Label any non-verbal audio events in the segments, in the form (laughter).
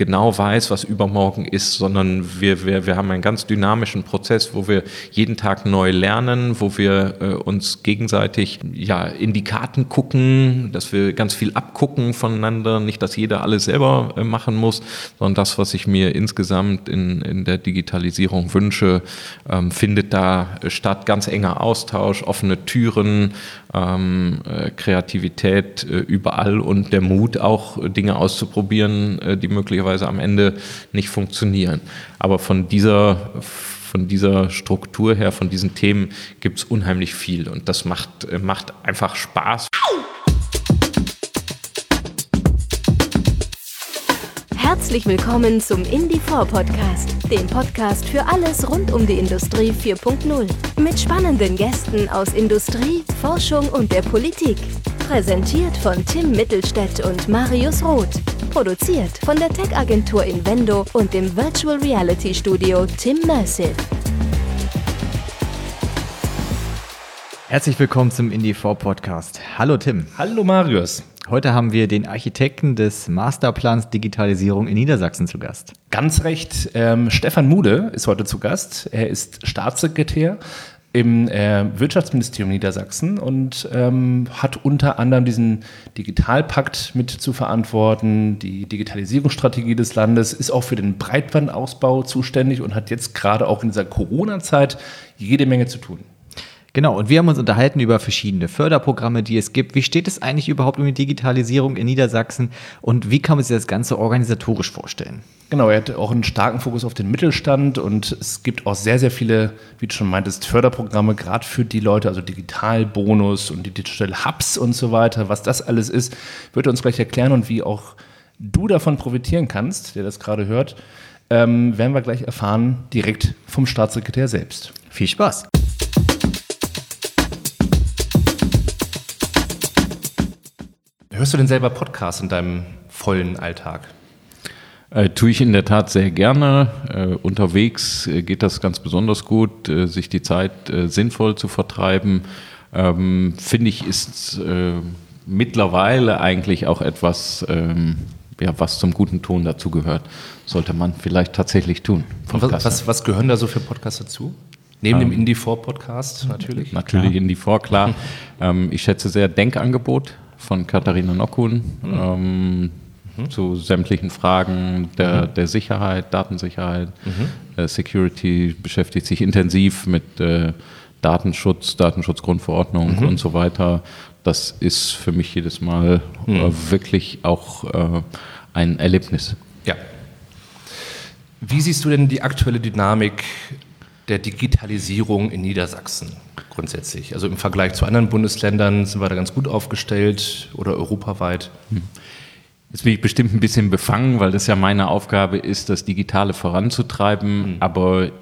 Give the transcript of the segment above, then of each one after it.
genau weiß, was übermorgen ist, sondern wir, wir, wir haben einen ganz dynamischen Prozess, wo wir jeden Tag neu lernen, wo wir äh, uns gegenseitig ja, in die Karten gucken, dass wir ganz viel abgucken voneinander, nicht, dass jeder alles selber äh, machen muss, sondern das, was ich mir insgesamt in, in der Digitalisierung wünsche, ähm, findet da statt. Ganz enger Austausch, offene Türen, ähm, äh, Kreativität äh, überall und der Mut auch Dinge auszuprobieren, äh, die möglicherweise am Ende nicht funktionieren. Aber von dieser von dieser Struktur her, von diesen Themen gibt es unheimlich viel und das macht, macht einfach Spaß. Herzlich willkommen zum Indie4 Podcast, dem Podcast für alles rund um die Industrie 4.0. Mit spannenden Gästen aus Industrie, Forschung und der Politik. Präsentiert von Tim Mittelstädt und Marius Roth. Produziert von der Tech-Agentur Invendo und dem Virtual Reality Studio Tim Mersive. Herzlich willkommen zum Indie4 Podcast. Hallo Tim. Hallo Marius. Heute haben wir den Architekten des Masterplans Digitalisierung in Niedersachsen zu Gast. Ganz recht. Ähm, Stefan Mude ist heute zu Gast. Er ist Staatssekretär im äh, Wirtschaftsministerium Niedersachsen und ähm, hat unter anderem diesen Digitalpakt mit zu verantworten, die Digitalisierungsstrategie des Landes, ist auch für den Breitbandausbau zuständig und hat jetzt gerade auch in dieser Corona-Zeit jede Menge zu tun. Genau, und wir haben uns unterhalten über verschiedene Förderprogramme, die es gibt. Wie steht es eigentlich überhaupt um die Digitalisierung in Niedersachsen und wie kann man sich das Ganze organisatorisch vorstellen? Genau, er hat auch einen starken Fokus auf den Mittelstand und es gibt auch sehr, sehr viele, wie du schon meintest, Förderprogramme, gerade für die Leute, also Digitalbonus und die Digital Hubs und so weiter. Was das alles ist, wird er uns gleich erklären und wie auch du davon profitieren kannst, der das gerade hört, ähm, werden wir gleich erfahren, direkt vom Staatssekretär selbst. Viel Spaß! Hörst du denn selber Podcasts in deinem vollen Alltag? Äh, tue ich in der Tat sehr gerne. Äh, unterwegs äh, geht das ganz besonders gut, äh, sich die Zeit äh, sinnvoll zu vertreiben. Ähm, Finde ich, ist äh, mittlerweile eigentlich auch etwas, ähm, ja, was zum guten Ton dazugehört. Sollte man vielleicht tatsächlich tun. Was, was, was, gehören da so für Podcasts dazu? Neben ähm, dem Indie4-Podcast natürlich. Natürlich Indie4, klar. (laughs) ähm, ich schätze sehr Denkangebot von Katharina Nockun mhm. ähm, mhm. zu sämtlichen Fragen der, mhm. der Sicherheit, Datensicherheit. Mhm. Äh, Security beschäftigt sich intensiv mit äh, Datenschutz, Datenschutzgrundverordnung mhm. und so weiter. Das ist für mich jedes Mal äh, wirklich auch äh, ein Erlebnis. Ja. Wie siehst du denn die aktuelle Dynamik der Digitalisierung in Niedersachsen grundsätzlich? Also im Vergleich zu anderen Bundesländern sind wir da ganz gut aufgestellt oder europaweit? Hm. Jetzt bin ich bestimmt ein bisschen befangen, weil das ja meine Aufgabe ist, das Digitale voranzutreiben. Mhm. Aber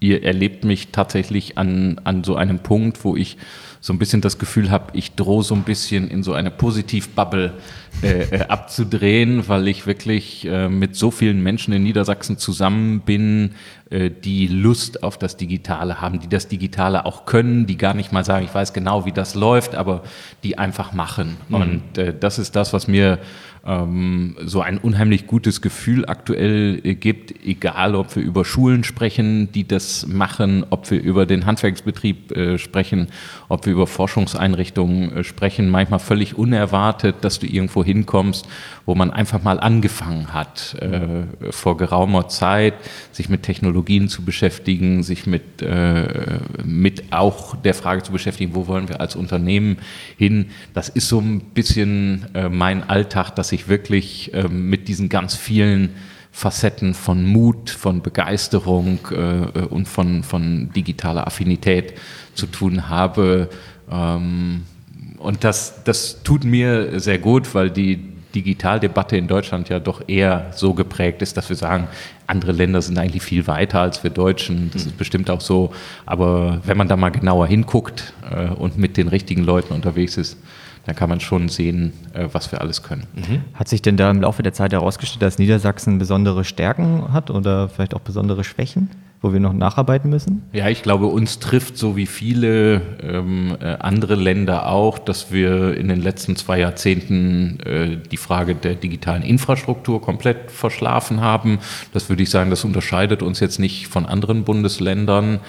ihr erlebt mich tatsächlich an, an so einem Punkt, wo ich so ein bisschen das Gefühl habe, ich drohe so ein bisschen in so eine Positivbubble äh, äh, abzudrehen, weil ich wirklich äh, mit so vielen Menschen in Niedersachsen zusammen bin, äh, die Lust auf das Digitale haben, die das Digitale auch können, die gar nicht mal sagen, ich weiß genau, wie das läuft, aber die einfach machen. Mhm. Und äh, das ist das, was mir ähm, so ein unheimlich gutes Gefühl aktuell äh, gibt, egal ob wir über Schulen sprechen, die das machen, ob wir über den Handwerksbetrieb äh, sprechen, ob wir über Forschungseinrichtungen äh, sprechen, manchmal völlig unerwartet, dass du irgendwo hinkommst, wo man einfach mal angefangen hat, äh, vor geraumer Zeit, sich mit Technologien zu beschäftigen, sich mit, äh, mit auch der Frage zu beschäftigen, wo wollen wir als Unternehmen hin. Das ist so ein bisschen äh, mein Alltag, dass ich wirklich ähm, mit diesen ganz vielen Facetten von Mut, von Begeisterung äh, und von, von digitaler Affinität zu tun habe. Ähm, und das, das tut mir sehr gut, weil die Digitaldebatte in Deutschland ja doch eher so geprägt ist, dass wir sagen, andere Länder sind eigentlich viel weiter als wir Deutschen. Das ist bestimmt auch so. Aber wenn man da mal genauer hinguckt äh, und mit den richtigen Leuten unterwegs ist, dann kann man schon sehen, äh, was wir alles können. Mhm. Hat sich denn da im Laufe der Zeit herausgestellt, dass Niedersachsen besondere Stärken hat oder vielleicht auch besondere Schwächen? wo wir noch nacharbeiten müssen? Ja, ich glaube, uns trifft so wie viele ähm, äh, andere Länder auch, dass wir in den letzten zwei Jahrzehnten äh, die Frage der digitalen Infrastruktur komplett verschlafen haben. Das würde ich sagen, das unterscheidet uns jetzt nicht von anderen Bundesländern.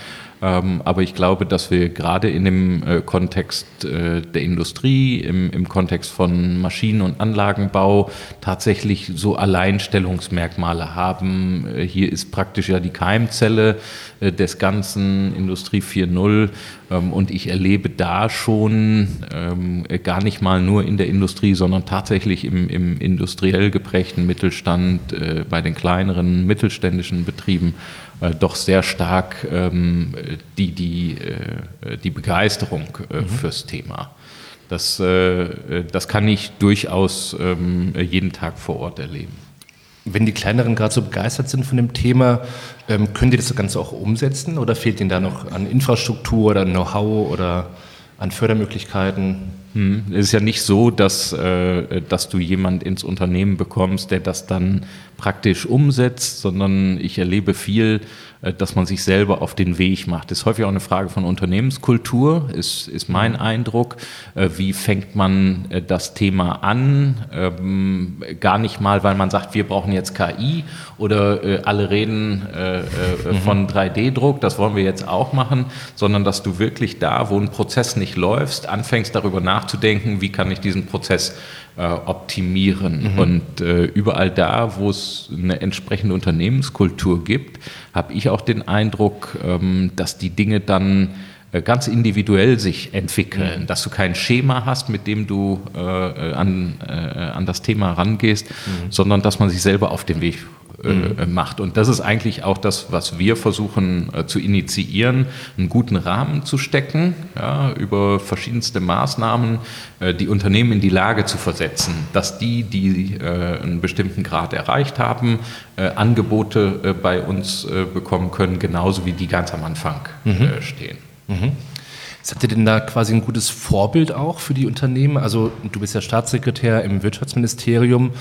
Ähm, aber ich glaube, dass wir gerade in dem äh, Kontext äh, der Industrie, im, im Kontext von Maschinen- und Anlagenbau tatsächlich so Alleinstellungsmerkmale haben. Äh, hier ist praktisch ja die Keimzelle äh, des ganzen Industrie 4.0 ähm, und ich erlebe da schon ähm, gar nicht mal nur in der Industrie, sondern tatsächlich im, im industriell geprägten Mittelstand, äh, bei den kleineren mittelständischen Betrieben äh, doch sehr stark ähm, die, die, äh, die Begeisterung äh, mhm. fürs Thema. Das, äh, das kann ich durchaus ähm, jeden Tag vor Ort erleben. Wenn die Kleineren gerade so begeistert sind von dem Thema, ähm, können die das Ganze auch umsetzen oder fehlt ihnen da noch an Infrastruktur oder Know-how oder an Fördermöglichkeiten? Hm. Es ist ja nicht so, dass, äh, dass du jemand ins Unternehmen bekommst, der das dann praktisch umsetzt, sondern ich erlebe viel, dass man sich selber auf den Weg macht. Das ist häufig auch eine Frage von Unternehmenskultur, ist, ist mein mhm. Eindruck. Äh, wie fängt man äh, das Thema an? Ähm, gar nicht mal, weil man sagt, wir brauchen jetzt KI oder alle reden mhm. von 3D-Druck, das wollen wir jetzt auch machen, sondern dass du wirklich da, wo ein Prozess nicht läuft, anfängst darüber nachzudenken, wie kann ich diesen Prozess äh, optimieren. Mhm. Und äh, überall da, wo es eine entsprechende Unternehmenskultur gibt, habe ich auch den Eindruck, ähm, dass die Dinge dann äh, ganz individuell sich entwickeln, mhm. dass du kein Schema hast, mit dem du äh, an, äh, an das Thema rangehst, mhm. sondern dass man sich selber auf den Weg äh, mhm. macht. Und das ist eigentlich auch das, was wir versuchen äh, zu initiieren, einen guten Rahmen zu stecken, ja, über verschiedenste Maßnahmen äh, die Unternehmen in die Lage zu versetzen, dass die, die äh, einen bestimmten Grad erreicht haben, äh, Angebote bei uns bekommen können, genauso wie die ganz am Anfang mhm. stehen. Mhm. Seid ihr denn da quasi ein gutes Vorbild auch für die Unternehmen? Also du bist ja Staatssekretär im Wirtschaftsministerium.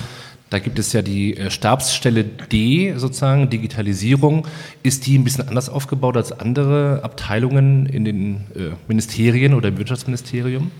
Da gibt es ja die äh, Stabsstelle D, sozusagen, Digitalisierung. Ist die ein bisschen anders aufgebaut als andere Abteilungen in den äh, Ministerien oder im Wirtschaftsministerium?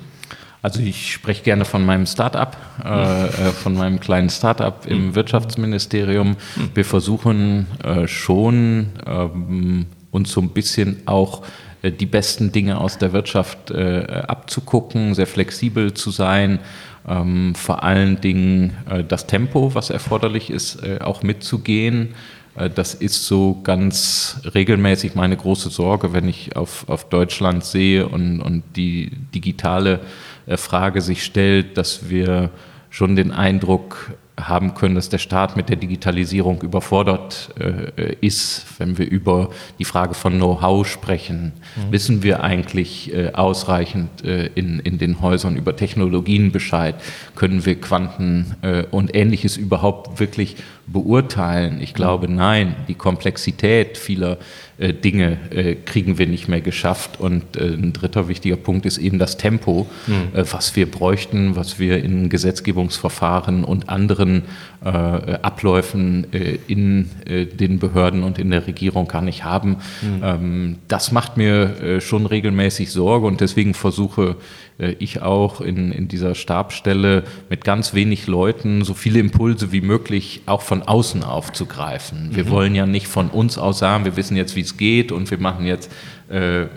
Also ich spreche gerne von meinem Start-up, äh, äh von meinem kleinen Start-up im mhm. Wirtschaftsministerium. Mhm. Wir versuchen äh, schon ähm, uns so ein bisschen auch die besten Dinge aus der Wirtschaft abzugucken, sehr flexibel zu sein, ähm, vor allen Dingen äh, das Tempo, was erforderlich ist, äh, auch mitzugehen. Äh, das ist so ganz regelmäßig meine große Sorge, wenn ich auf, auf Deutschland sehe und, und die digitale äh, Frage sich stellt, dass wir schon den Eindruck haben können, dass der Staat mit der Digitalisierung überfordert äh, ist. Wenn wir über die Frage von Know-how sprechen, mhm. wissen wir eigentlich äh, ausreichend äh, in, in den Häusern über Technologien Bescheid? Können wir Quanten äh, und ähnliches überhaupt wirklich beurteilen? Ich glaube, nein. Die Komplexität vieler äh, Dinge äh, kriegen wir nicht mehr geschafft. Und äh, ein dritter wichtiger Punkt ist eben das Tempo, mhm. was wir bräuchten, was wir in Gesetzgebungsverfahren und anderen Abläufen in den Behörden und in der Regierung gar nicht haben. Mhm. Ähm, das macht mir schon regelmäßig Sorge und deswegen versuche ich auch in, in dieser Stabstelle mit ganz wenig Leuten so viele Impulse wie möglich auch von außen aufzugreifen. Wir mhm. wollen ja nicht von uns aus sagen, wir wissen jetzt, wie es geht und wir machen jetzt äh,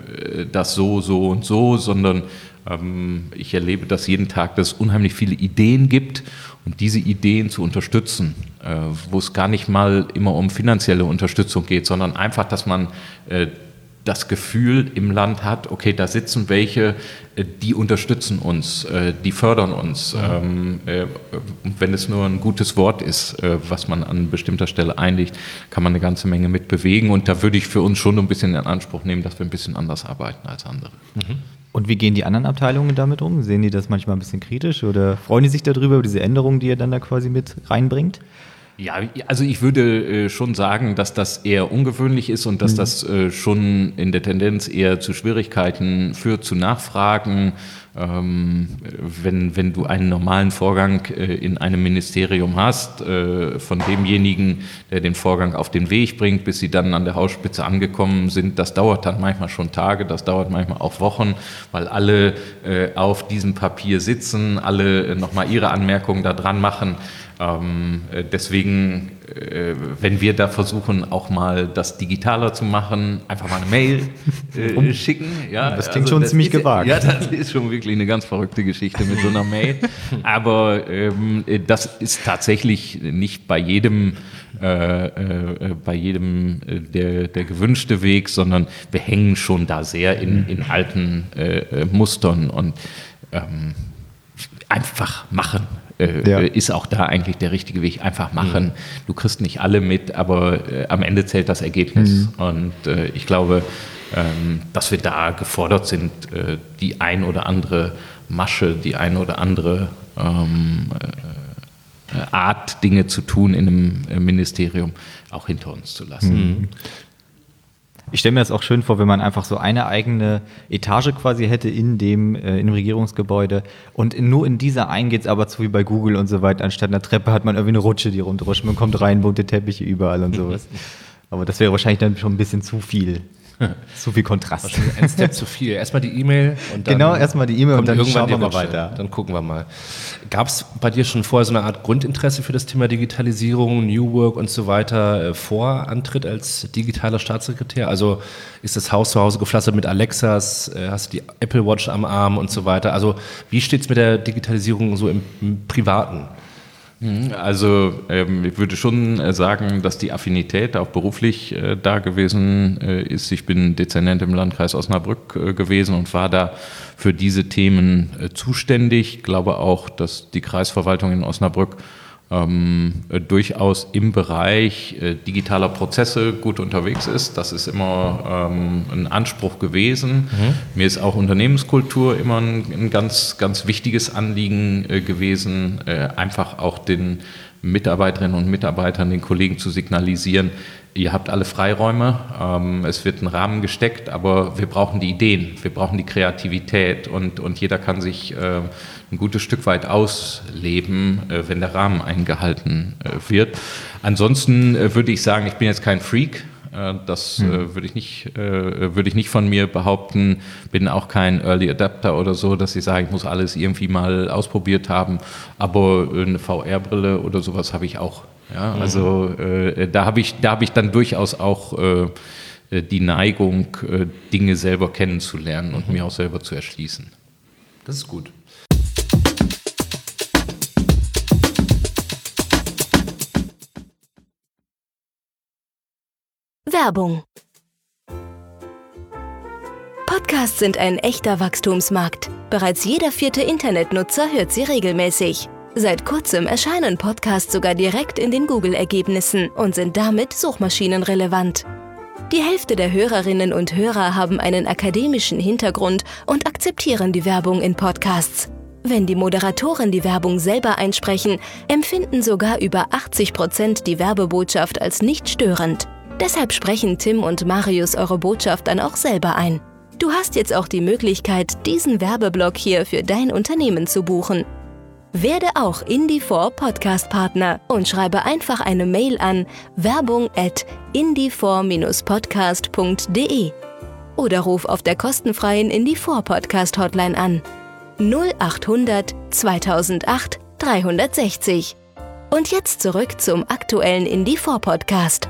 das so, so und so, sondern ähm, ich erlebe das jeden Tag, dass es unheimlich viele Ideen gibt und diese Ideen zu unterstützen, äh, wo es gar nicht mal immer um finanzielle Unterstützung geht, sondern einfach, dass man äh, das Gefühl im Land hat, okay, da sitzen welche, äh, die unterstützen uns, äh, die fördern uns. Ja. Ähm, äh, wenn es nur ein gutes Wort ist, was man an bestimmter Stelle einlegt, kann man eine ganze Menge mit bewegen. Und da würde ich für uns schon ein bisschen in Anspruch nehmen, dass wir ein bisschen anders arbeiten als andere. Mhm. Und wie gehen die anderen Abteilungen damit um? Sehen die das manchmal ein bisschen kritisch oder freuen die sich darüber, über diese Änderungen, die ihr dann da quasi mit reinbringt? Ja, also ich würde äh, schon sagen, dass das eher ungewöhnlich ist und dass mhm. das äh, schon in der Tendenz eher zu Schwierigkeiten führt, zu Nachfragen, ähm, wenn, wenn du einen normalen Vorgang äh, in einem Ministerium hast, äh, von demjenigen, der den Vorgang auf den Weg bringt, bis sie dann an der Hausspitze angekommen sind, das dauert dann manchmal schon Tage, das dauert manchmal auch Wochen, weil alle auf diesem Papier sitzen, alle äh, nochmal ihre Anmerkungen da dran machen. Ähm, äh, deswegen, äh, wenn wir da versuchen, auch mal das digitaler zu machen, einfach mal eine Mail (laughs) äh, schicken. Ja, das klingt also, schon das ziemlich ist, gewagt. Ja, das ist schon wirklich eine ganz verrückte Geschichte mit so einer Mail. Aber ähm, das ist tatsächlich nicht bei jedem äh, äh, bei jedem äh, der, der gewünschte Weg, sondern wir hängen schon da sehr in, in alten Mustern und ähm, einfach machen äh, ja. ist auch da eigentlich der richtige Weg. Einfach machen. Mhm. Du kriegst nicht alle mit, aber äh, am Ende zählt das Ergebnis. Mhm. Und äh, ich glaube, ähm, dass wir da gefordert sind, äh, die ein oder andere Masche, die ein oder andere ähm, äh, Art, Dinge zu tun in einem Ministerium auch hinter uns zu lassen. Mhm. Ich stelle mir das auch schön vor, wenn man einfach so eine eigene Etage quasi hätte in dem, äh, in dem Regierungsgebäude und in, nur in dieser einen geht es aber zu wie bei Google und so weiter. Anstatt einer Treppe hat man irgendwie eine Rutsche, die runterrutscht. Man kommt rein, bunte Teppiche überall und sowas. (laughs) aber das wäre wahrscheinlich dann schon ein bisschen zu viel. (laughs) Zu viel Kontrast. Ein Step zu viel. Erstmal die E-Mail und dann. Genau, erstmal die E-Mail und dann irgendwann schauen wir mal weiter. Dann gucken wir mal. Gab es bei dir schon vorher so eine Art Grundinteresse für das Thema Digitalisierung, New Work und so weiter äh, vor Antritt als digitaler Staatssekretär? Also ist das Haus zu Hause gepflastert mit Alexas, äh, hast du die Apple Watch am Arm und so weiter? Also wie steht es mit der Digitalisierung so im, im Privaten? Mhm, also ähm, ich würde schon äh, sagen, dass die Affinität auch beruflich äh, da gewesen äh, ist. Ich bin Dezernent im Landkreis Osnabrück gewesen und war da für diese Themen zuständig. Ich glaube auch, dass die Kreisverwaltung in Osnabrück ähm, äh, durchaus im Bereich äh, digitaler Prozesse gut unterwegs ist. Das ist immer ähm, ein Anspruch gewesen. Mhm. Mir ist auch Unternehmenskultur immer ein, ein ganz, ganz wichtiges Anliegen äh, gewesen, äh, einfach auch den Mitarbeiterinnen und Mitarbeitern, den Kollegen zu signalisieren, ihr habt alle Freiräume, ähm, es wird ein Rahmen gesteckt, aber wir brauchen die Ideen, wir brauchen die Kreativität und, und jeder kann sich äh, ein gutes Stück weit ausleben, äh, wenn der Rahmen eingehalten äh, wird. Ansonsten äh, würde ich sagen, ich bin jetzt kein Freak. Äh, das hm. würde ich, nicht, würde ich nicht von mir behaupten. Bin auch kein Early Adapter oder so, dass ich sage, ich muss alles irgendwie mal ausprobiert haben. Aber eine VR-Brille oder sowas habe ich auch. Ja, mhm. also äh, da habe ich, da ich dann durchaus auch äh, die Neigung, äh, Dinge selber kennenzulernen und mhm. mir auch selber zu erschließen. Das ist gut. Werbung. Podcasts sind ein echter Wachstumsmarkt. Bereits jeder vierte Internetnutzer hört sie regelmäßig. Seit kurzem erscheinen Podcasts sogar direkt in den Google-Ergebnissen und sind damit suchmaschinenrelevant. Die Hälfte der Hörerinnen und Hörer haben einen akademischen Hintergrund und akzeptieren die Werbung in Podcasts. Wenn die Moderatoren die Werbung selber einsprechen, empfinden sogar über 80 Prozent die Werbebotschaft als nicht störend. Deshalb sprechen Tim und Marius eure Botschaft dann auch selber ein. Du hast jetzt auch die Möglichkeit, diesen Werbeblock hier für dein Unternehmen zu buchen. Werde auch Indie4 Podcast Partner und schreibe einfach eine Mail an werbung at indie4-podcast.de oder ruf auf der kostenfreien Indie4 Podcast Hotline an 0800 2008 360. Und jetzt zurück zum aktuellen Indie4 Podcast.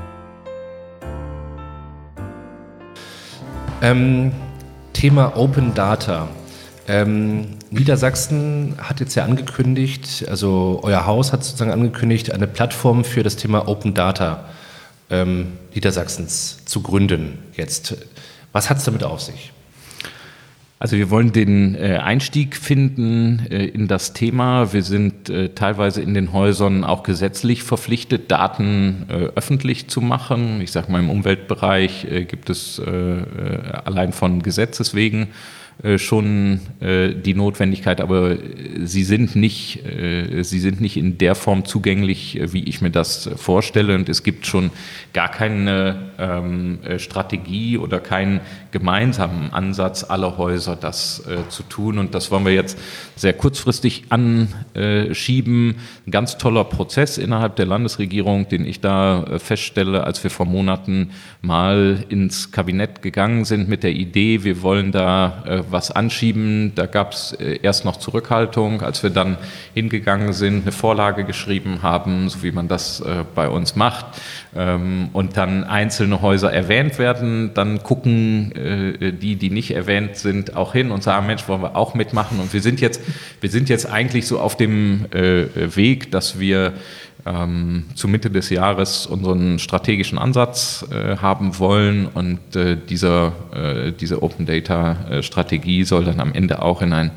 Ähm, Thema Open Data. Ähm, Niedersachsen hat jetzt ja angekündigt, also euer Haus hat sozusagen angekündigt, eine Plattform für das Thema Open Data ähm, Niedersachsens zu gründen jetzt. Was hat es damit auf sich? Also wir wollen den äh, Einstieg finden äh, in das Thema. Wir sind äh, teilweise in den Häusern auch gesetzlich verpflichtet, Daten äh, öffentlich zu machen. Ich sage mal, im Umweltbereich äh, gibt es äh, allein von Gesetzes wegen schon äh, die Notwendigkeit, aber sie sind nicht, äh, sie sind nicht in der Form zugänglich, wie ich mir das vorstelle. Und es gibt schon gar keine ähm, Strategie oder keinen gemeinsamen Ansatz aller Häuser, das äh, zu tun. Und das wollen wir jetzt sehr kurzfristig anschieben. Ein ganz toller Prozess innerhalb der Landesregierung, den ich da äh, feststelle, als wir vor Monaten mal ins Kabinett gegangen sind mit der Idee, wir wollen da äh, was anschieben. Da gab es äh, erst noch Zurückhaltung, als wir dann hingegangen sind, eine Vorlage geschrieben haben, so wie man das äh, bei uns macht, ähm, und dann einzelne Häuser erwähnt werden, dann gucken die, die nicht erwähnt sind, auch hin und sagen, Mensch, wollen wir auch mitmachen. Und wir sind jetzt, wir sind jetzt eigentlich so auf dem Weg, dass wir ähm, zu Mitte des Jahres unseren strategischen Ansatz äh, haben wollen. Und äh, dieser, äh, diese Open Data äh, Strategie soll dann am Ende auch in ein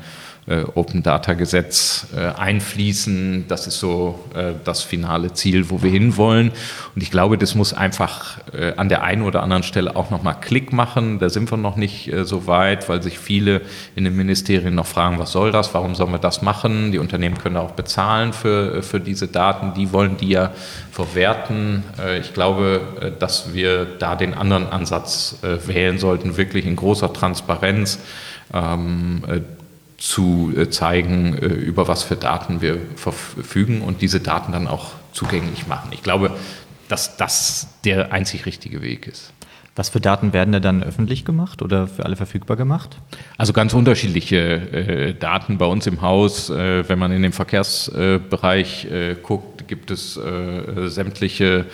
Open Data Gesetz äh, einfließen. Das ist so äh, das finale Ziel, wo wir hinwollen. Und ich glaube, das muss einfach an der einen oder anderen Stelle auch nochmal Klick machen. Da sind wir noch nicht so weit, weil sich viele in den Ministerien noch fragen, was soll das? Warum sollen wir das machen? Die Unternehmen können auch bezahlen für, für diese Daten. Die wollen die ja verwerten. Ich glaube, dass wir da den anderen Ansatz wählen sollten, wirklich in großer Transparenz ähm, zu äh, zeigen, äh, über was für Daten wir verfügen und diese Daten dann auch zugänglich machen. Ich glaube, dass das der einzig richtige Weg ist. Was für Daten werden da dann öffentlich gemacht oder für alle verfügbar gemacht? Also ganz unterschiedliche äh, Daten bei uns im Haus. Äh, wenn man in den Verkehrsbereich äh, guckt, gibt es äh, sämtliche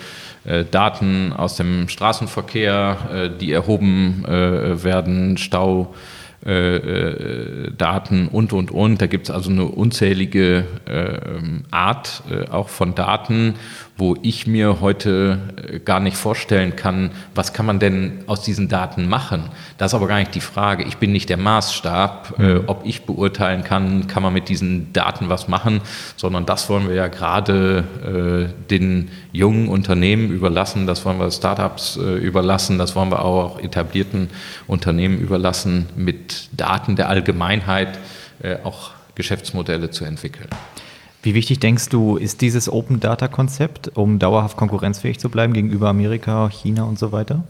Daten aus dem Straßenverkehr, die erhoben werden, Stau. Äh, äh, Daten und, und, und. Da gibt es also eine unzählige äh, Art äh, auch von Daten wo ich mir heute äh, gar nicht vorstellen kann, was kann man denn aus diesen Daten machen. Das ist aber gar nicht die Frage. Ich bin nicht der Maßstab, äh, mhm. ob ich beurteilen kann, kann man mit diesen Daten was machen, sondern das wollen wir ja gerade äh, den jungen Unternehmen überlassen, das wollen wir Startups äh, überlassen, das wollen wir auch etablierten Unternehmen überlassen, mit Daten der Allgemeinheit äh, auch Geschäftsmodelle zu entwickeln. Wie wichtig denkst du, ist dieses Open Data Konzept, um dauerhaft konkurrenzfähig zu bleiben gegenüber Amerika, China und so weiter?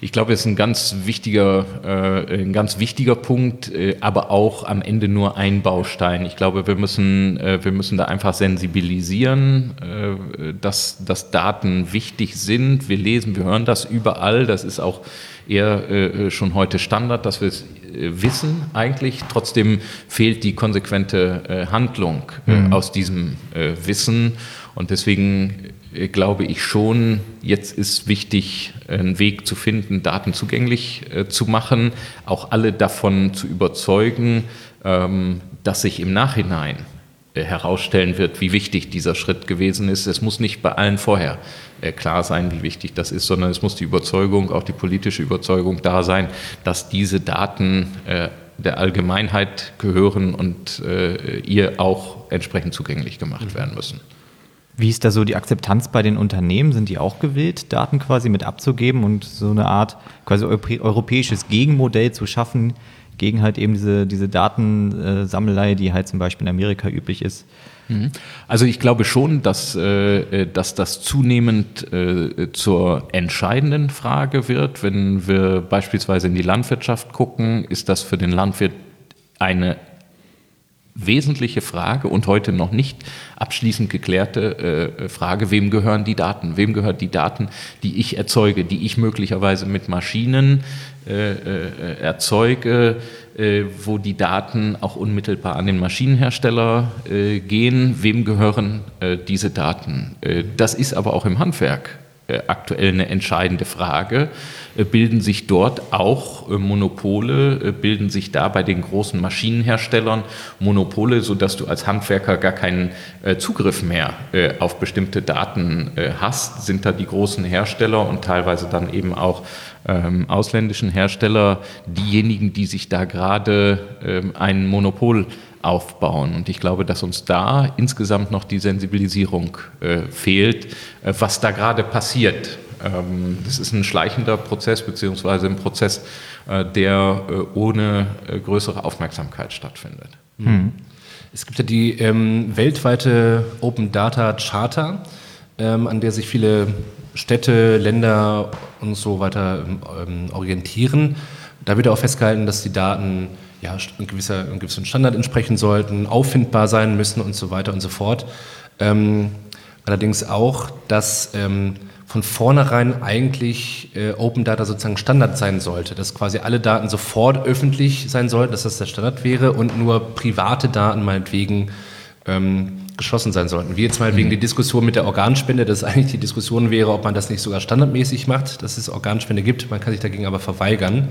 Ich glaube, es ist ein ganz wichtiger, äh, ein ganz wichtiger Punkt, äh, aber auch am Ende nur ein Baustein. Ich glaube, wir müssen, äh, wir müssen da einfach sensibilisieren, äh, dass, dass Daten wichtig sind. Wir lesen, wir hören das überall. Das ist auch eher äh, schon heute Standard, dass wir es äh, wissen eigentlich. Trotzdem fehlt die konsequente äh, Handlung äh, mhm. aus diesem Wissen. Und deswegen glaube ich schon, jetzt ist wichtig, einen Weg zu finden, Daten zugänglich zu machen, auch alle davon zu überzeugen, ähm, dass sich im Nachhinein herausstellen wird, wie wichtig dieser Schritt gewesen ist. Es muss nicht bei allen vorher äh, klar sein, wie wichtig das ist, sondern es muss die Überzeugung, auch die politische Überzeugung da sein, dass diese Daten äh, der Allgemeinheit gehören und äh, ihr auch entsprechend zugänglich gemacht werden müssen. Wie ist da so die Akzeptanz bei den Unternehmen? Sind die auch gewillt, Daten quasi mit abzugeben und so eine Art quasi europäisches Gegenmodell zu schaffen gegen halt eben diese, diese Datensammelei, die halt zum Beispiel in Amerika üblich ist? Mhm. Also ich glaube schon, dass, äh, dass das zunehmend äh, zur entscheidenden Frage wird. Wenn wir beispielsweise in die Landwirtschaft gucken, ist das für den Landwirt eine wesentliche Frage und heute noch nicht abschließend geklärte äh, Frage, wem gehören die Daten? Wem gehören die Daten, die ich erzeuge, die ich möglicherweise mit Maschinen äh, äh, erzeuge, äh, wo die Daten auch unmittelbar an den Maschinenhersteller äh, gehen? Wem gehören äh, diese Daten? das ist aber auch im Handwerk aktuell eine entscheidende Frage. Bilden sich dort auch Monopole, bilden sich da bei den großen Maschinenherstellern Monopole, sodass du als Handwerker gar keinen Zugriff mehr auf bestimmte Daten hast? Sind da die großen Hersteller und teilweise dann eben auch ähm, ausländischen Hersteller diejenigen, die sich da gerade ähm, ein Monopol aufbauen. Und ich glaube, dass uns da insgesamt noch die Sensibilisierung äh, fehlt, äh, was da gerade passiert Ähm, das ist ein schleichender Prozess, beziehungsweise ein Prozess, äh, der äh, ohne äh, größere Aufmerksamkeit stattfindet. Mhm. Es gibt ja die ähm, weltweite Open Data Charter, ähm, an der sich viele Städte, Länder und so weiter ähm, orientieren. Da wird auch festgehalten, dass die Daten ja, einem, gewisser, einem gewissen Standard entsprechen sollten, auffindbar sein müssen und so weiter und so fort. Ähm, allerdings auch, dass ähm, von vornherein eigentlich äh, Open Data sozusagen Standard sein sollte, dass quasi alle Daten sofort öffentlich sein sollten, dass das der Standard wäre und nur private Daten meinetwegen ähm, geschlossen sein sollten. Wie jetzt meinetwegen mhm. die Diskussion mit der Organspende, dass eigentlich die Diskussion wäre, ob man das nicht sogar standardmäßig macht, dass es Organspende gibt, man kann sich dagegen aber verweigern.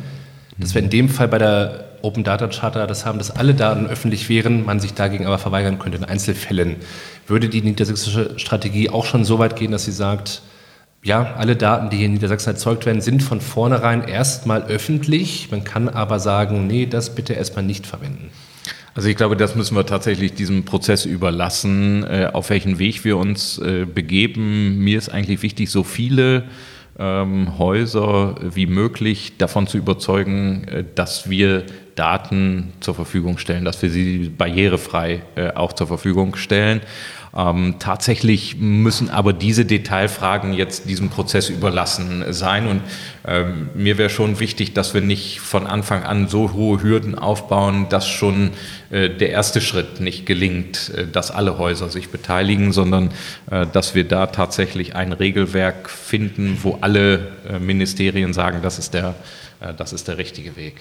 Dass wir in dem Fall bei der Open Data Charta das haben, dass alle Daten öffentlich wären, man sich dagegen aber verweigern könnte in Einzelfällen. Würde die niedersächsische Strategie auch schon so weit gehen, dass sie sagt, ja, alle Daten, die hier in Niedersachsen erzeugt werden, sind von vornherein erstmal öffentlich. Man kann aber sagen, nee, das bitte erstmal nicht verwenden. Also ich glaube, das müssen wir tatsächlich diesem Prozess überlassen, äh, auf welchen Weg wir uns äh, begeben. Mir ist eigentlich wichtig, so viele ähm, Häuser wie möglich davon zu überzeugen, äh, dass wir Daten zur Verfügung stellen, dass wir sie barrierefrei äh, auch zur Verfügung stellen. Ähm, tatsächlich müssen aber diese Detailfragen jetzt diesem Prozess überlassen sein. Und ähm, mir wäre schon wichtig, dass wir nicht von Anfang an so hohe Hürden aufbauen, dass schon äh, der erste Schritt nicht gelingt, äh, dass alle Häuser sich beteiligen, sondern äh, dass wir da tatsächlich ein Regelwerk finden, wo alle äh, Ministerien sagen, das ist der, äh, das ist der richtige Weg.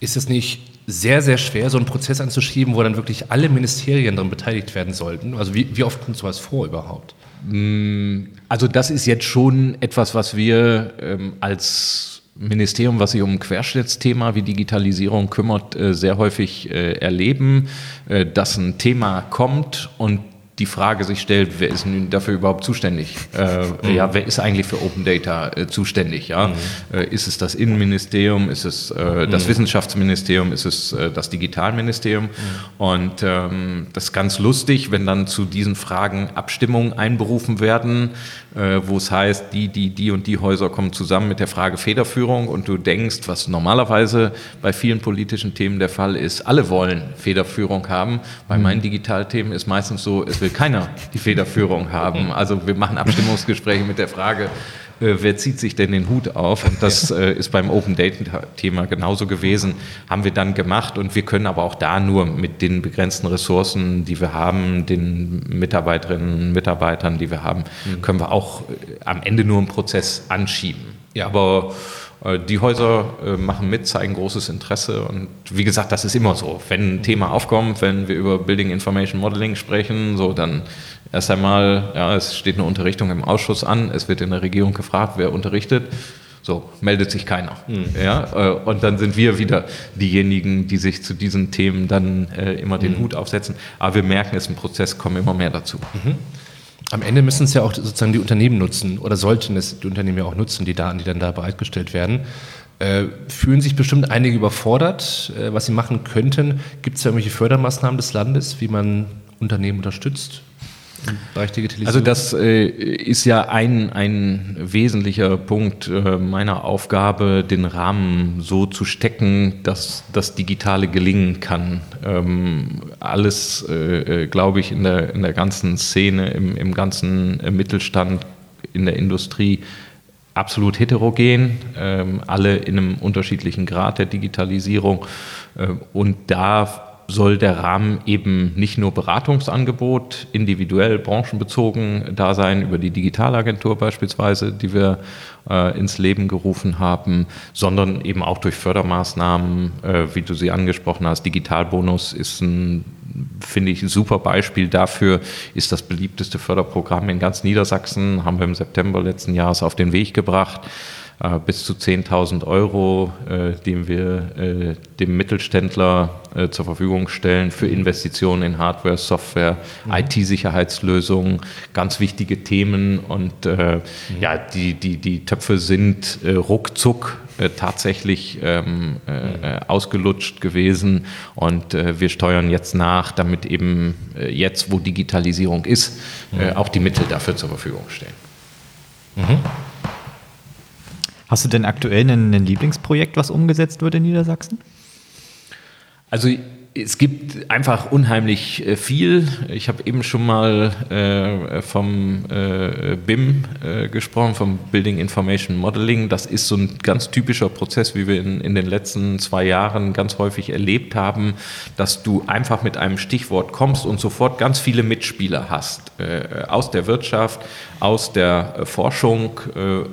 Ist es nicht sehr, sehr schwer, so einen Prozess anzuschieben, wo dann wirklich alle Ministerien daran beteiligt werden sollten? Also wie, wie oft kommt sowas vor überhaupt? Mm, also das ist jetzt schon etwas, was wir ähm, als Ministerium, was sich um ein Querschnittsthema wie Digitalisierung kümmert, äh, sehr häufig äh, erleben, äh, dass ein Thema kommt und die Frage sich stellt, wer ist nun dafür überhaupt zuständig? Äh, mhm. Ja, wer ist eigentlich für Open Data äh, zuständig? Ja? Mhm. Äh, ist es das Innenministerium? Ist es äh, das mhm. Wissenschaftsministerium? Ist es äh, das Digitalministerium? Mhm. Und ähm, das ist ganz lustig, wenn dann zu diesen Fragen Abstimmungen einberufen werden, äh, wo es heißt, die, die, die und die Häuser kommen zusammen mit der Frage Federführung und du denkst, was normalerweise bei vielen politischen Themen der Fall ist, alle wollen Federführung haben. Bei mhm. meinen Digitalthemen ist meistens so, es will will keiner die Federführung haben. Also wir machen Abstimmungsgespräche mit der Frage, äh, wer zieht sich denn den Hut auf? Und das äh, ist beim Open Data-Thema genauso gewesen. Haben wir dann gemacht und wir können aber auch da nur mit den begrenzten Ressourcen, die wir haben, den Mitarbeiterinnen und Mitarbeitern, die wir haben, mhm. können wir auch äh, am Ende nur einen Prozess anschieben. Ja. Aber die Häuser äh, machen mit, zeigen großes Interesse und wie gesagt, das ist immer so. Wenn ein Thema aufkommt, wenn wir über Building Information Modeling sprechen, so dann erst einmal, ja, es steht eine Unterrichtung im Ausschuss an, es wird in der Regierung gefragt, wer unterrichtet. So, meldet sich keiner. Mhm. Ja, äh, und dann sind wir wieder diejenigen, die sich zu diesen Themen dann immer den mhm. Hut aufsetzen. Aber wir merken, es ist ein Prozess, kommen immer mehr dazu. Mhm am Ende müssen es ja auch sozusagen die Unternehmen nutzen oder sollten es die Unternehmen ja auch nutzen, die Daten, die dann da bereitgestellt werden. Äh, fühlen sich bestimmt einige überfordert, äh, was sie machen könnten. Gibt es ja irgendwelche Fördermaßnahmen des Landes, wie man Unternehmen unterstützt? Bereich Digitalisierung? Also das äh, ist ja ein, ein wesentlicher Punkt äh, meiner Aufgabe, den Rahmen so zu stecken, dass das Digitale gelingen kann. Ähm, alles, äh, äh glaube ich, in der, in der ganzen Szene, im, im ganzen äh, Mittelstand, in der Industrie absolut heterogen, ähm, alle in einem unterschiedlichen Grad der Digitalisierung. Äh, und da soll der Rahmen eben nicht nur Beratungsangebot, individuell branchenbezogen da sein, über die Digitalagentur beispielsweise, die wir äh, ins Leben gerufen haben, sondern eben auch durch Fördermaßnahmen, äh, wie du sie angesprochen hast. Digitalbonus ist ein, finde ich, ein super Beispiel dafür, ist das beliebteste Förderprogramm in ganz Niedersachsen, haben wir im September letzten Jahres auf den Weg gebracht. Äh, bis zu 10.000 Euro, äh, den wir äh, dem Mittelständler zur Verfügung stellen für Investitionen in Hardware, Software, mhm. IT-Sicherheitslösungen, ganz wichtige Themen. Und mhm. ja, die, die, die Töpfe sind ruckzuck tatsächlich ähm, äh, ausgelutscht gewesen und äh, wir steuern jetzt nach, damit eben äh, jetzt, wo Digitalisierung ist, auch die Mittel dafür zur Verfügung stehen. Mhm. Hast du denn aktuell ein, Lieblingsprojekt, was umgesetzt wird in Niedersachsen? Also es gibt einfach unheimlich äh, viel. Ich habe eben schon mal äh, vom äh, BIM äh, gesprochen, vom Building Information Modeling. Das ist so ein ganz typischer Prozess, wie wir in, in den letzten zwei Jahren ganz häufig erlebt haben, dass du einfach mit einem Stichwort kommst und sofort ganz viele Mitspieler hast. Äh, aus der Wirtschaft, aus der äh, Forschung,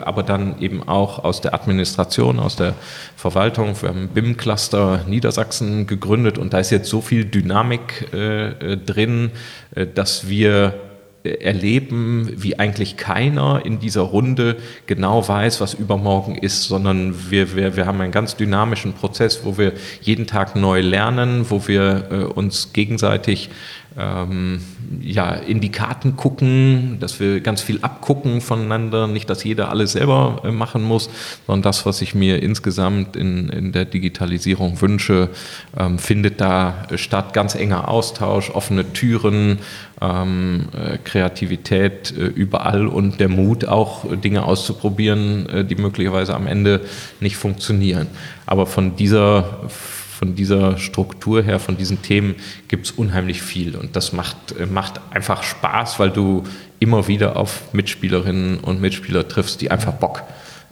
aber dann eben auch aus der Administration, aus der Verwaltung. Wir haben BIM-Cluster Niedersachsen gegründet und da ist jetzt so viel Dynamik äh, äh, drin, äh, dass wir äh, erleben, wie eigentlich keiner in dieser Runde genau weiß, was übermorgen ist, sondern wir, wir, wir haben einen ganz dynamischen Prozess, wo wir jeden Tag neu lernen, wo wir äh, uns gegenseitig ähm, ja, in die Karten gucken, dass wir ganz viel abgucken voneinander, nicht, dass jeder alles selber äh, machen muss, sondern das, was ich mir insgesamt in, in der Digitalisierung wünsche, ähm, findet da statt. Ganz enger Austausch, offene Türen, ähm, äh, Kreativität äh, überall und der Mut auch äh, Dinge auszuprobieren, äh, die möglicherweise am Ende nicht funktionieren. Aber von dieser von dieser Struktur her, von diesen Themen gibt es unheimlich viel. Und das macht, äh, macht einfach Spaß, weil du immer wieder auf Mitspielerinnen und Mitspieler triffst, die einfach Bock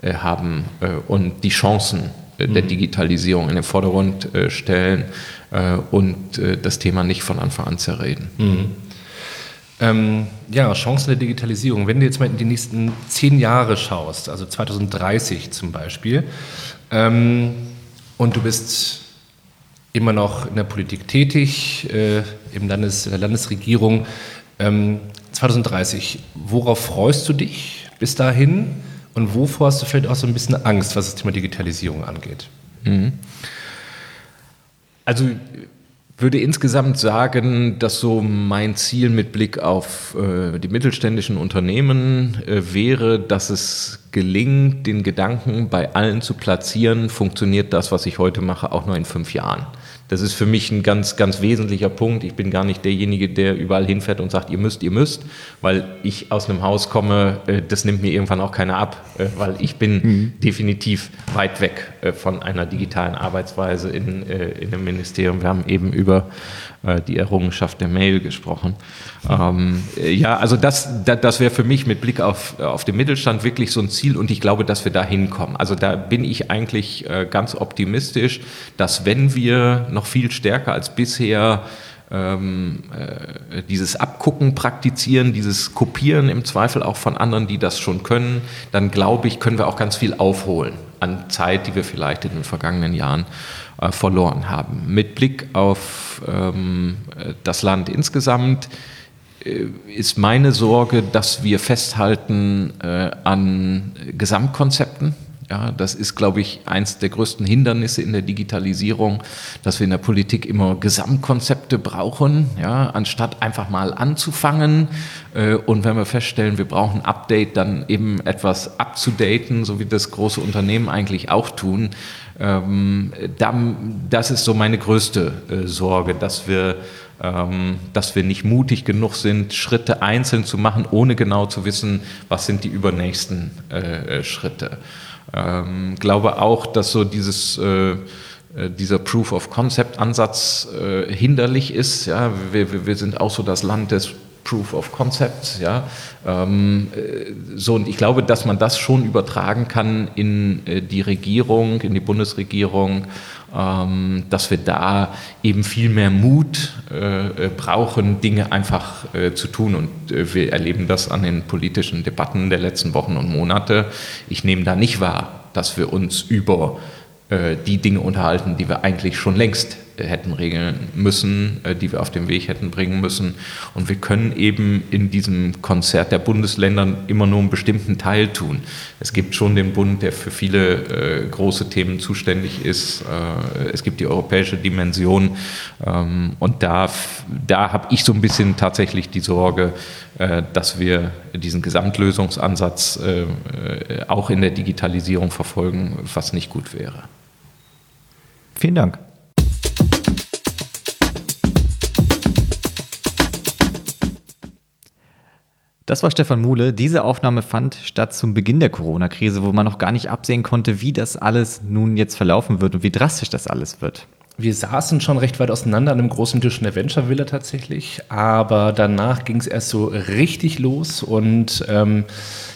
äh, haben äh, und die Chancen äh, der mhm. Digitalisierung in den Vordergrund äh, stellen äh, und das Thema nicht von Anfang an zerreden. Mhm. Ähm, ja, Chancen der Digitalisierung. Wenn du jetzt mal in die nächsten zehn Jahre schaust, also 2030 zum Beispiel, ähm, und du bist immer noch in der Politik tätig, äh, im Landes, in der Landesregierung. Ähm, 2030, worauf freust du dich bis dahin und wovor hast du vielleicht auch so ein bisschen Angst, was das Thema Digitalisierung angeht? Mhm. Also würde insgesamt sagen, dass so mein Ziel mit Blick auf äh, die mittelständischen Unternehmen äh, wäre, dass es gelingt, den Gedanken bei allen zu platzieren, funktioniert das, was ich heute mache, auch nur in fünf Jahren. Das ist für mich ein ganz, ganz wesentlicher Punkt. Ich bin gar nicht derjenige, der überall hinfährt und sagt, ihr müsst, ihr müsst, weil ich aus einem Haus komme, äh, das nimmt mir irgendwann auch keiner ab, äh, weil ich bin mhm. definitiv weit weg äh, von einer digitalen Arbeitsweise in, in einem Ministerium. Wir haben eben über die Errungenschaft der Mail gesprochen. Ähm, ja, also das, das, das wäre für mich mit Blick auf, auf den Mittelstand wirklich so ein Ziel und ich glaube, dass wir da hinkommen. Also da bin ich eigentlich ganz optimistisch, dass wenn wir noch viel stärker als bisher ähm, äh, dieses Abgucken praktizieren, dieses Kopieren im Zweifel auch von anderen, die das schon können, dann glaube ich, können wir auch ganz viel aufholen an Zeit, die wir vielleicht in den vergangenen Jahren äh, verloren haben. Mit Blick auf ähm, das Land insgesamt äh, ist meine Sorge, dass wir festhalten äh, an Gesamtkonzepten ja, das ist, glaube ich, eins der größten Hindernisse in der Digitalisierung, dass wir in der Politik immer Gesamtkonzepte brauchen, ja, anstatt einfach mal anzufangen. Äh, und wenn wir feststellen, wir brauchen Update, dann eben etwas abzudaten, so wie das große Unternehmen eigentlich auch tun. Ähm, das ist so meine größte äh, Sorge, dass wir ähm, dass wir nicht mutig genug sind, Schritte einzeln zu machen, ohne genau zu wissen, was sind die übernächsten äh, Schritte. Ähm, glaube auch, dass so dieses äh, äh, dieser Proof of Concept Ansatz äh, hinderlich ist. Ja, wir, wir sind auch so das Land des Proof of Concept, ja. Ähm, äh, so, und ich glaube, dass man das schon übertragen kann in äh, die Regierung, in die Bundesregierung ähm, dass wir da eben viel mehr Mut äh, brauchen, Dinge einfach äh, zu tun. Und äh, wir erleben das an den politischen Debatten der letzten Wochen und Monate. Ich nehme da nicht wahr, dass wir uns über die Dinge unterhalten, die wir eigentlich schon längst hätten regeln müssen, äh, die wir auf den Weg hätten bringen müssen. Und wir können eben in diesem Konzert der Bundesländer immer nur einen bestimmten Teil tun. Es gibt schon den Bund, der für viele äh, große Themen zuständig ist. Äh, es gibt die europäische Dimension. Ähm, und da, da habe ich so ein bisschen tatsächlich die Sorge, dass wir diesen Gesamtlösungsansatz auch in der Digitalisierung verfolgen, was nicht gut wäre. Vielen Dank. Das war Stefan Muhle. Diese Aufnahme fand statt zum Beginn der Corona-Krise, wo man noch gar nicht absehen konnte, wie das alles nun jetzt verlaufen wird und wie drastisch das alles wird. Wir saßen schon recht weit auseinander an einem großen Tisch in der Venture Villa tatsächlich, aber danach ging es erst so richtig los und ähm,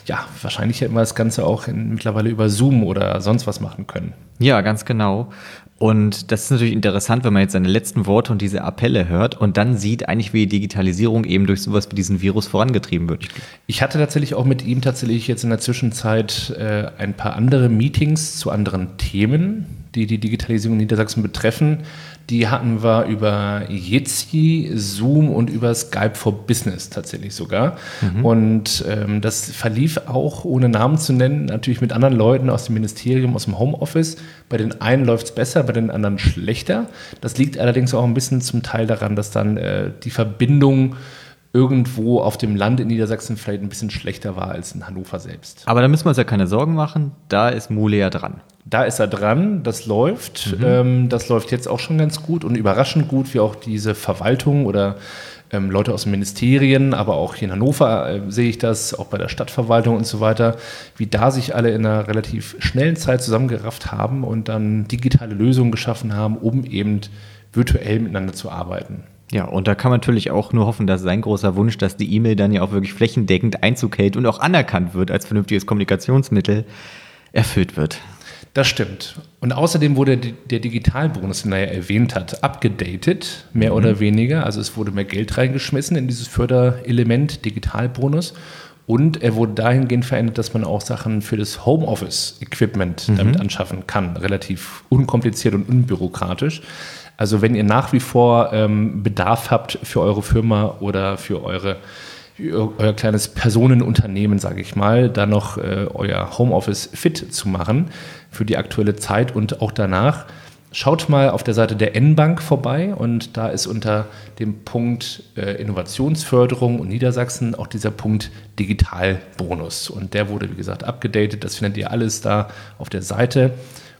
ja, wahrscheinlich hätten wir das Ganze auch in, mittlerweile über Zoom oder sonst was machen können. Ja, ganz genau. Und das ist natürlich interessant, wenn man jetzt seine letzten Worte und diese Appelle hört und dann sieht eigentlich, wie die Digitalisierung eben durch sowas wie diesen Virus vorangetrieben wird. Ich hatte tatsächlich auch mit ihm tatsächlich jetzt in der Zwischenzeit äh, ein paar andere Meetings zu anderen Themen, die die Digitalisierung in Niedersachsen betreffen. Die hatten wir über Jitsi, Zoom und über Skype for Business tatsächlich sogar. Mhm. Und ähm, das verlief auch, ohne Namen zu nennen, natürlich mit anderen Leuten aus dem Ministerium, aus dem Homeoffice. Bei den einen läuft es besser, bei den anderen schlechter. Das liegt allerdings auch ein bisschen zum Teil daran, dass dann äh, die Verbindung irgendwo auf dem Land in Niedersachsen vielleicht ein bisschen schlechter war als in Hannover selbst. Aber da müssen wir uns ja keine Sorgen machen, da ist Mule ja dran. Da ist er dran, das läuft. Mhm. Ähm, das läuft jetzt auch schon ganz gut und überraschend gut, wie auch diese Verwaltung oder ähm, Leute aus den Ministerien, aber auch hier in Hannover äh, sehe ich das, auch bei der Stadtverwaltung und so weiter, wie da sich alle in einer relativ schnellen Zeit zusammengerafft haben und dann digitale Lösungen geschaffen haben, um eben virtuell miteinander zu arbeiten. Ja, und da kann man natürlich auch nur hoffen, dass sein großer Wunsch, dass die E-Mail dann ja auch wirklich flächendeckend Einzug hält und auch anerkannt wird als vernünftiges Kommunikationsmittel, erfüllt wird. Das stimmt. Und außerdem wurde der Digitalbonus, den er ja erwähnt hat, abgedatet, mehr mhm. oder weniger. Also es wurde mehr Geld reingeschmissen in dieses Förderelement Digitalbonus. Und er wurde dahingehend verändert, dass man auch Sachen für das Homeoffice-Equipment mhm. damit anschaffen kann. Relativ unkompliziert und unbürokratisch. Also wenn ihr nach wie vor ähm, Bedarf habt für eure Firma oder für eure euer kleines Personenunternehmen, sage ich mal, da noch äh, euer Homeoffice fit zu machen für die aktuelle Zeit und auch danach. Schaut mal auf der Seite der N-Bank vorbei und da ist unter dem Punkt äh, Innovationsförderung und Niedersachsen auch dieser Punkt Digitalbonus. Und der wurde, wie gesagt, abgedatet. Das findet ihr alles da auf der Seite.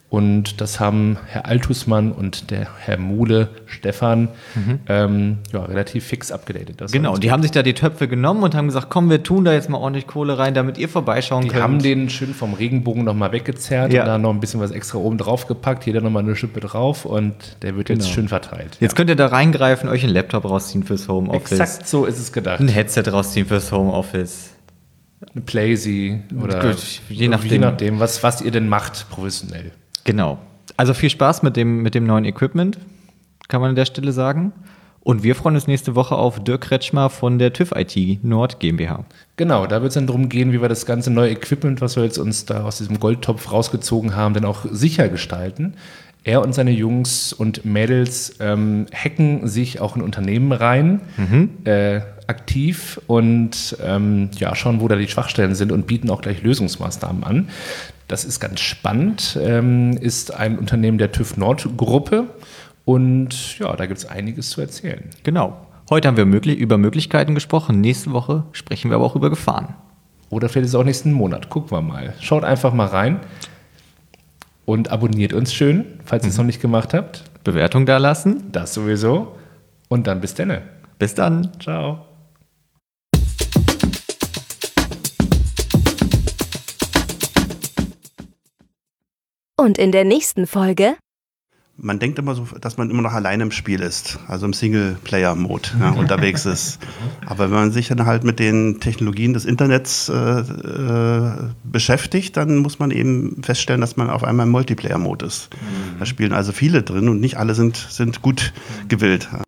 Und das haben Herr Altusmann und der Herr Muhle, Stefan, mhm. ähm, ja, relativ fix abgedatet. Genau, und die haben sich da die Töpfe genommen und haben gesagt, komm, wir tun da jetzt mal ordentlich Kohle rein, damit ihr vorbeischauen die könnt. Die haben den schön vom Regenbogen nochmal weggezerrt ja. und da noch ein bisschen was extra oben drauf gepackt, jeder nochmal eine Schippe drauf und der wird genau. jetzt schön verteilt. Jetzt ja. könnt ihr da reingreifen, euch einen Laptop rausziehen fürs Homeoffice. Exakt so ist es gedacht. Ein Headset rausziehen fürs Homeoffice. Eine Playsee oder Gut, je nachdem, je nachdem was, was ihr denn macht professionell. Genau. Also viel Spaß mit dem, mit dem neuen Equipment, kann man an der Stelle sagen. Und wir freuen uns nächste Woche auf Dirk Kretschmer von der TÜV IT Nord GmbH. Genau, da wird es dann darum gehen, wie wir das ganze neue Equipment, was wir jetzt uns da aus diesem Goldtopf rausgezogen haben, dann auch sicher gestalten. Er und seine Jungs und Mädels ähm, hacken sich auch in Unternehmen rein, mhm. äh, aktiv und ähm, ja, schauen, wo da die Schwachstellen sind und bieten auch gleich Lösungsmaßnahmen an. Das ist ganz spannend, ähm, ist ein Unternehmen der TÜV Nord Gruppe und ja, da gibt es einiges zu erzählen. Genau. Heute haben wir möglich, über Möglichkeiten gesprochen. Nächste Woche sprechen wir aber auch über Gefahren. Oder vielleicht ist es auch nächsten Monat. Gucken wir mal. Schaut einfach mal rein und abonniert uns schön, falls mhm. ihr es noch nicht gemacht habt. Bewertung da lassen. Das sowieso. Und dann bis dann. Bis dann. Ciao. Und in der nächsten Folge. Man denkt immer so, dass man immer noch alleine im Spiel ist, also im Singleplayer-Mode ja, (laughs) unterwegs ist. Aber wenn man sich dann halt mit den Technologien des Internets äh, äh, beschäftigt, dann muss man eben feststellen, dass man auf einmal im Multiplayer-Mode ist. Mhm. Da spielen also viele drin und nicht alle sind, sind gut gewillt.